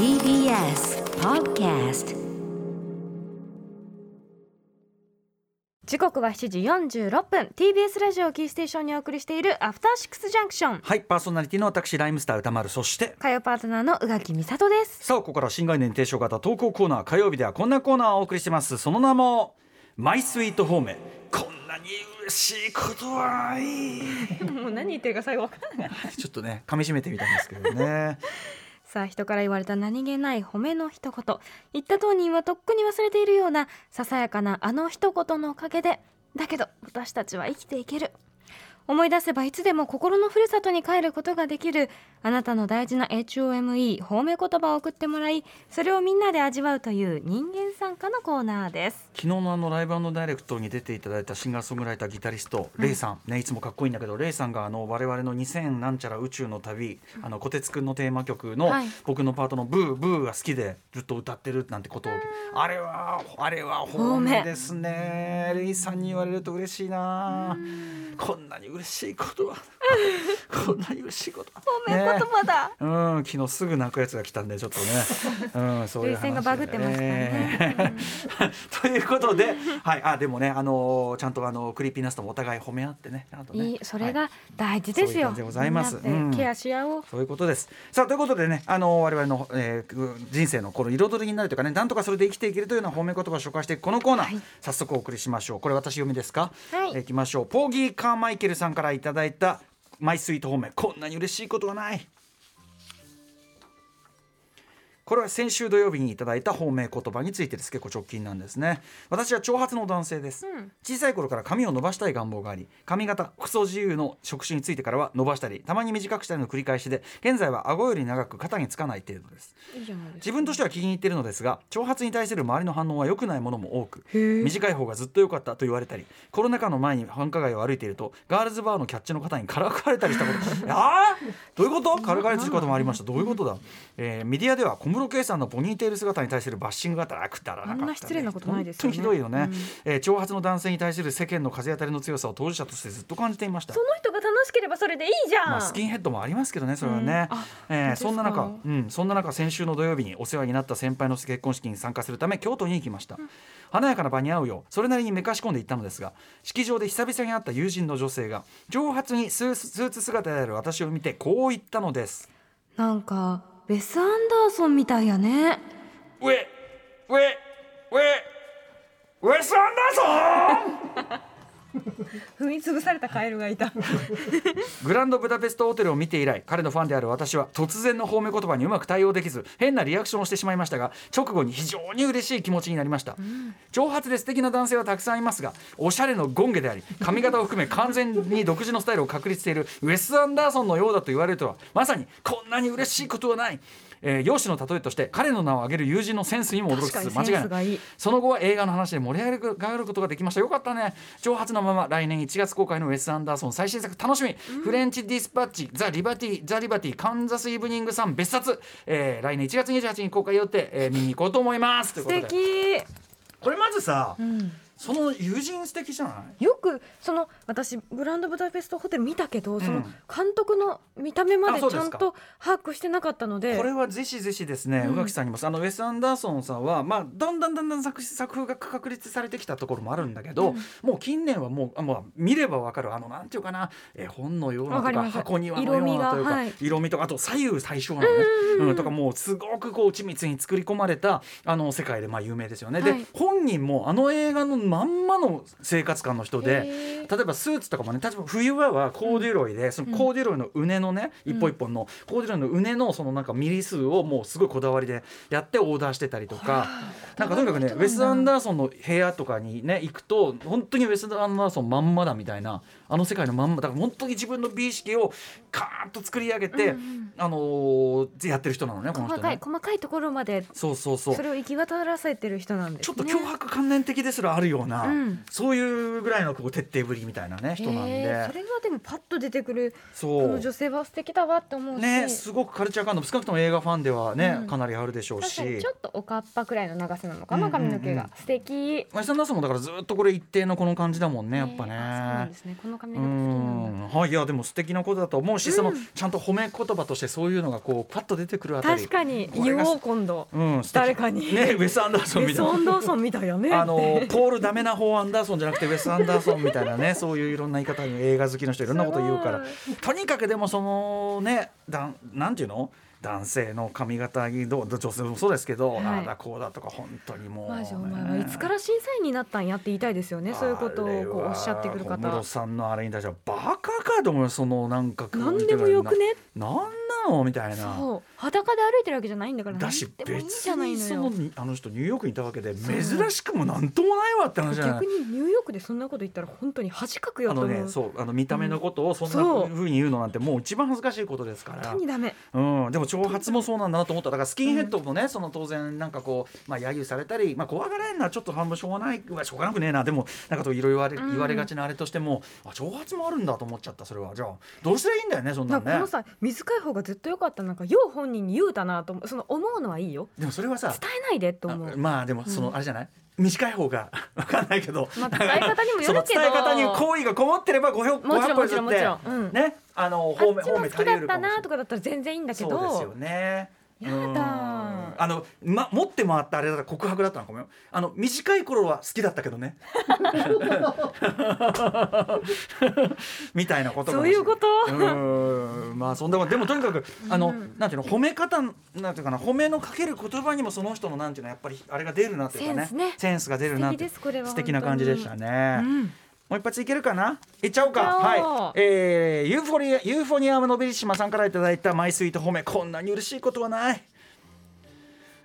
TBS Podcast 時刻は7時46分。TBS ラジオキーステーションにお送りしているアフターシックスジャンクション。はいパーソナリティの私ライムスター歌丸。そして火曜パートナーの宇垣美里です。さあここから新概念提唱型投稿コーナー火曜日ではこんなコーナーをお送りしてます。その名もマイスイートホームこんなに嬉しいことはない。もう何言ってるか最後分からない。ちょっとね噛み締めてみたんですけどねさあ人から言われた何気ない褒めの一言。言った当人はとっくに忘れているようなささやかなあの一言のおかげでだけど私たちは生きていける。思い出せばいつでも心のふるさとに帰ることができるあなたの大事な HOME 褒め言葉を送ってもらいそれをみんなで味わうという人間参加のコーナーです。昨日のあのライブダイレクトに出ていただいたシンガーソングライターギタリスト、レイさん。ねいつもかっこいいんだけどレイさんがあの我々の2000なんちゃら宇宙の旅あの小鉄くんのテーマ曲のはい。僕のパートのブーブーが好きでずっと歌ってるなんてことをあれはあれは褒めですね。レイさんに言われると嬉しいな。こんなに嬉しいことは。こんなに嬉しいことは。褒め言葉だ、うん、昨日すぐ泣くやつが来たんでちょっとね、うん、そういう話がバグってましたね。え ーということで、はい、あでもね、あのーちゃんとあのクリーピーナスともお互い褒め合ってね、ね。いいそれはい。が大事ですよ、そういう感じでございます。うん。ケアし合おう、そういうことです。さあということでね、あの我々の、えー人生のこの彩りになるというかね、なんとかそれで生きていけるというような褒め言葉を紹介していくこのコーナー、はい。早速お送りしましょう。これ私読みですか？はい。えーいきましょう。ポーギーカーマイケルさんからいただいたマイスイート方面。こんなに嬉しいことはない。これは先週土曜日にいただいた褒め言葉についてです。結構直近なんですね。私は長髪の男性です、うん。小さい頃から髪を伸ばしたい願望があり髪型服装自由の職種についてからは伸ばしたりたまに短くしたりの繰り返しで現在は顎より長く肩につかない程度です。自分としては気に入っているのですが長髪に対する周りの反応は良くないものも多く短い方がずっと良かったと言われたりコロナ禍の前に繁華街を歩いているとガールズバーのキャッチの方にからかわれたりしたこと あーどういうこと？からかわれたこともありました。どういうことだ、えーメディアでは小室圭さんのポニーテール姿に対するバッシングがたらくだらなかった、ね、あんな失礼なことないですよね。本当にひどいよね、うん。えー長髪の男性に対する世間の風当たりの強さを当事者としてずっと感じていました。その人が楽しければそれでいいじゃん、まあ、スキンヘッドもありますけどねそれはね、うん。あえーそんな中、うん、そんな中先週の土曜日にお世話になった先輩の結婚式に参加するため京都に行きました、華やかな場に会うよ。うそれなりにめかし込んでいったのですが式場で久々に会った友人の女性が上髪にスーツスーツ姿である私を見てこう言ったのです。なんかウェス・アンダーソンみたいやね「ウェウェウェウェス・アンダーソン!」踏み潰されたカエルがいた。グランドブダペストホテルを見て以来彼のファンである私は突然の褒め言葉にうまく対応できず変なリアクションをしてしまいましたが直後に非常に嬉しい気持ちになりました、長髪で素敵な男性はたくさんいますがおしゃれのゴンゲであり髪型を含め完全に独自のスタイルを確立しているウェス・アンダーソンのようだと言われるとはまさにこんなに嬉しいことはないえー、容姿の例えとして彼の名を挙げる友人のセンスにも驚きつつ間違いない。その後は映画の話で盛り上がることができました。よかったね。長髪のまま来年1月公開のウェス・アンダーソン最新作。楽しみ、フレンチ・ディスパッチザ・リバティザ・リバティカンザス・イブニング・サン別冊、えー来年1月28日に公開予定、えー見に行こうと思います。という素ことで。敵、これまずさ、うん、その友人素敵じゃない？よくその私グランドブダペストホテル見たけど、そのうん監督の見た目までちゃんと把握してなかったので。これはぜひぜひですね、うん。宇垣さんにも。あのウェス・アンダーソンさんは、まあ、だんだんだんだん作作風が確立されてきたところもあるんだけど、もう近年はもうあもう見ればわかるあのなんていうかな絵本のようなとか箱庭のようなというか色味がはい。色味とかあと左右対称なのね、うんとかもうすごくこう緻密に作り込まれたあの世界でまあ有名ですよね。はい。で本人もあの映画のまんまの生活感の人で。例えばスーツとかもね例えば冬場はコーデュロイで、そのコーデュロイの畝のね、一本一本のコーデュロイの畝のそのなんかミリ数をもうすごいこだわりでやってオーダーしてたりとかなんかとにかくねウェス・アンダーソンの部屋とかにね行くと本当にウェス・アンダーソンまんまだみたいなあの世界のまんまだから本当に自分の美意識をカーッと作り上げて、あのーやってる人なのねこの人ね。細かい細かいところまでそうそうそう。それを行き渡らせてる人なんですね。ちょっと脅迫観念的ですらあるよような、うん。そういうぐらいのこう徹底ぶりみたいなね人なんへーそでれがでもパッと出てくるこそう。の女性は素敵だわって思うし、ねすごくカルチャー感度少なくとも映画ファンではね、うん。かなりあるでしょうし。ちょっとおかっぱくらいの長さなのかな、うんうんうん。髪の毛が。素敵。マイサンダーソンもだからずっとこれ一定のこの感じだもんねやっぱね。えーあそうなんですね。この髪う型好きなんだ。ん。はいいやでも素敵なことだと思うし、うん。そのちゃんと褒め言葉としてそういうのがこうパッと出てくるあたり。確かに。言おう今度。うん、誰かに。ねウェス・アンダーソンみたいな。アンダーソンみたいやねあのポール・ダメな方アンダーソンじゃなくてウェス・アンダーソンみたいなね そういういろんな言い方に映画好きの人いろんなこと言うから。とにかくでもそのねだんなんていうの？男性の髪型にどう女性もそうですけど、はい。ああだこうだとか本当にもう、マジお前はいつから審査員になったんやって言いたいですよねそういうことをこうおっしゃってくるあれは小室方さんのあれに対してはバカかと思うよそのなんか何でもよくね？ななんなのみたいなそう。裸で歩いてるわけじゃないんだからだし別じゃないにそのあの人ニューヨークにいたわけで珍しくもなんともないわって話じゃない。逆にニューヨークでそんなこと言ったら本当に恥かくよあのと思う、ねそうあの見た目のことをそんなふうに言うのなんてもう一番恥ずかしいことですから。本当にダメ。うん、でも長髪もそうなんだなと思った。だからスキンヘッドもね、その当然なんかこう、まあ、揶揄されたり、まあ、怖がられるのはちょっと半分しょうがない。はしょうがなくねえな。でもなんかといろいろ言われ,、うん。言われがちなあれとしてもあ長髪もあるんだと思っちゃったそれは。じゃあどうすりゃいいんだよねそんななんねのさ短い方がずっと良かったなんかよう本人に言うたなと思う。その思うのはいいよ。でもそれはさ伝えないでと思あうまあでもその、あれじゃない？短い方がわかんないけど、まあ伝え方にもよるけど。伝え方に好意がこもってればごひょもちろんもちろんもちろん。うん。ね？あのあ方面方っちも好きだったなとかだったら全然いいんだけど。そうですよね。やだうんあの、ま、持って回ったあれだったら告白だったのかもよ。あの短い頃は好きだったけどね。みたいなことそういうこと？うん。まあそんなこと。でもとにかくあの、うん。なんていうの褒め方なんていうかな褒めのかける言葉にもその人のなんていうのやっぱりあれが出るなっていうかね。センスね。センスが出るなって。素敵ですこれは素敵な感じでしたね。うん。もう一発いけるかな？いっちゃおうか。はい。えー、ユーフォリアユーフォニアムのベリッシマさんからいただいたマイスイート褒め。こんなに嬉しいことはない。えー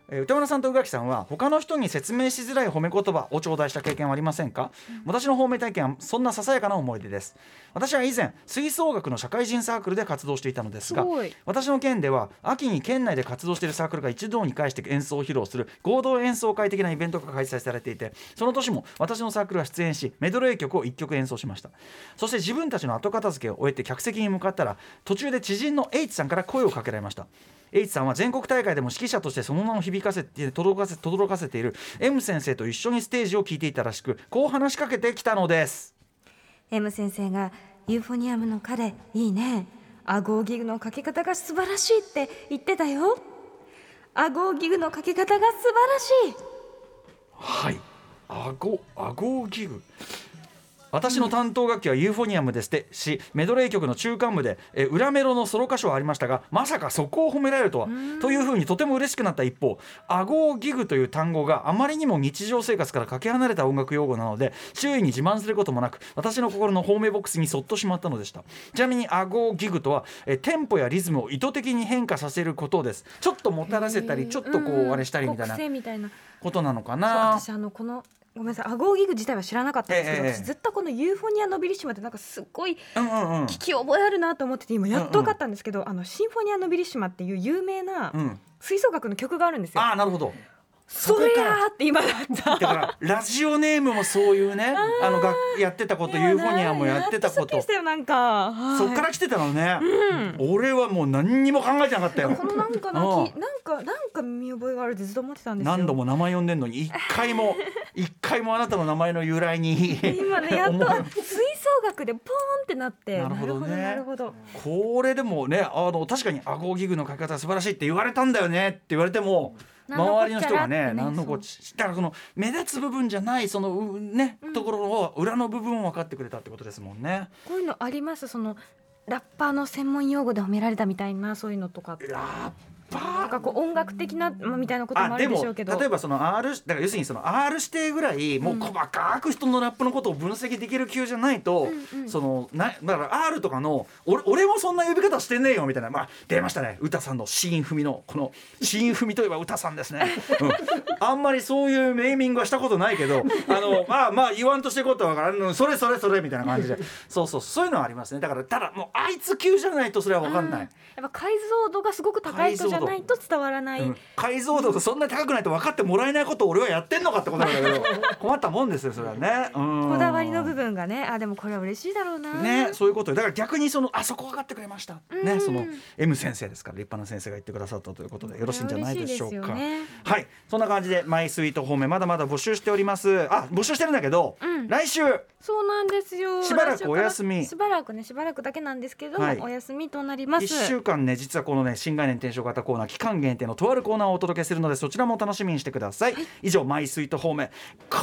歌村さんと宇垣さんは他の人に説明しづらい褒め言葉を頂戴した経験はありませんか、私の褒め体験はそんなささやかな思い出です。私は以前吹奏楽の社会人サークルで活動していたのですが私の県では秋に県内で活動しているサークルが一堂に会して演奏を披露する合同演奏会的なイベントが開催されていてその年も私のサークルは出演しメドレー曲を1曲演奏しました。そして自分たちの後片付けを終えて客席に向かったら途中で知人の H さんから声をかけられました H さんは全国大会でも指揮者としてその名を響かせて轟かせ轟かせている M 先生と一緒にステージを聞いていたらしくこう話しかけてきたのです。M 先生がユーフォニアムの彼いいね。アゴーギクのかけ方が素晴らしいって言ってたよ。アゴーギクのかけ方が素晴らしい。はい。アゴ、アゴーギク私の担当楽器はユーフォニアムですってしメドレー曲の中間部でえ裏メロのソロ箇所はありましたがまさかそこを褒められるとはというふうにとても嬉しくなった一方「アゴーギク」という単語があまりにも日常生活からかけ離れた音楽用語なので周囲に自慢することもなく私の心の褒めボックスにそっとしまったのでした。ちなみに「アゴーギク」とはえテンポやリズムを意図的に変化させることです。ちょっともたらせたりちょっとこうあれしたりみたいな癖みたいな。ことなのかな。私あのこのごめんなさい。アゴーギク自体は知らなかったんですけど、ええ私ずっとこのユーフォニア・ノビリシマってなんかすっごいうんうんうん。聞き覚えあるなと思ってて今やっと分かったんですけど、あのシンフォニア・ノビリシマっていう有名なうん。吹奏楽の曲があるんですよ。ああなるほどそれやーって今だった。だからラジオネームもそういうねあのがやってたことユーフォニアもやってたこと。なんか。はい。そっから来てたのね、俺はもう何にも考えてなかったよ。このなんかなうんきなんかなんか見覚えがあるってずっと思ってたんですよ。何度も名前呼んでんのに一回も 一回もあなたの名前の由来に今ねやっと吹奏楽でポーンってなって。なるほどね。なるほどこれでもねあの確かにアゴギグの書き方素晴らしいって言われたんだよねって言われても何のこっちゃら周りの人がね何のこっちだからその目立つ部分じゃないそのうね、ところを裏の部分を分かってくれたってことですもんね。こういうのあります。そのラッパーの専門用語で褒められたみたいなそういうのとかラッパなんかこう音楽的なまあみたいなこともあるでしょうけど。例えばその R だから要するにその R 指定ぐらいもう細かく人のラップのことを分析できる級じゃないと、うんうん。そのなだから R とかの俺俺もそんな呼び方してねえよみたいな。まあ出ましたね。歌さんのシーン踏みのこのシーン踏みといえば歌さんですね、うん、あんまりそういうネーミングはしたことないけどあのまあまあ言わんとしていこうとは分からん。うんそれそれそれみたいな感じで。そうそう。そういうのはありますね。だからただもうあいつ級じゃないとそれは分かんない。やっぱ解像度がすごく高い人じじゃないと伝わらない、うん。解像度がそんなに高くないと分かってもらえないことを俺はやってんのかってことなんだけど困ったもんですよそれはね、うん。こだわりの部分がね。あでもこれは嬉しいだろうな。ね、そういうこと。よだから逆にそのあそこ分かってくれました、うん。ねその M 先生ですから立派な先生が言ってくださったということでよろしいんじゃないでしょうか。ね。はい。そんな感じでマイスイート方面まだまだ募集しております。あ募集してるんだけど、うん。来週。そうなんですよ。しばらくお休み。しばらくねしばらくだけなんですけども、はい。お休みとなります。1週間ね実はこのね新概念転生型コーナー期間限定のとあるコーナーをお届けするのでそちらも楽しみにしてください、以上マイスイート方面。こ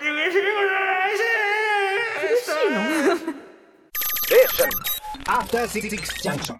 れで嬉しいことないしいの？After Six Junction.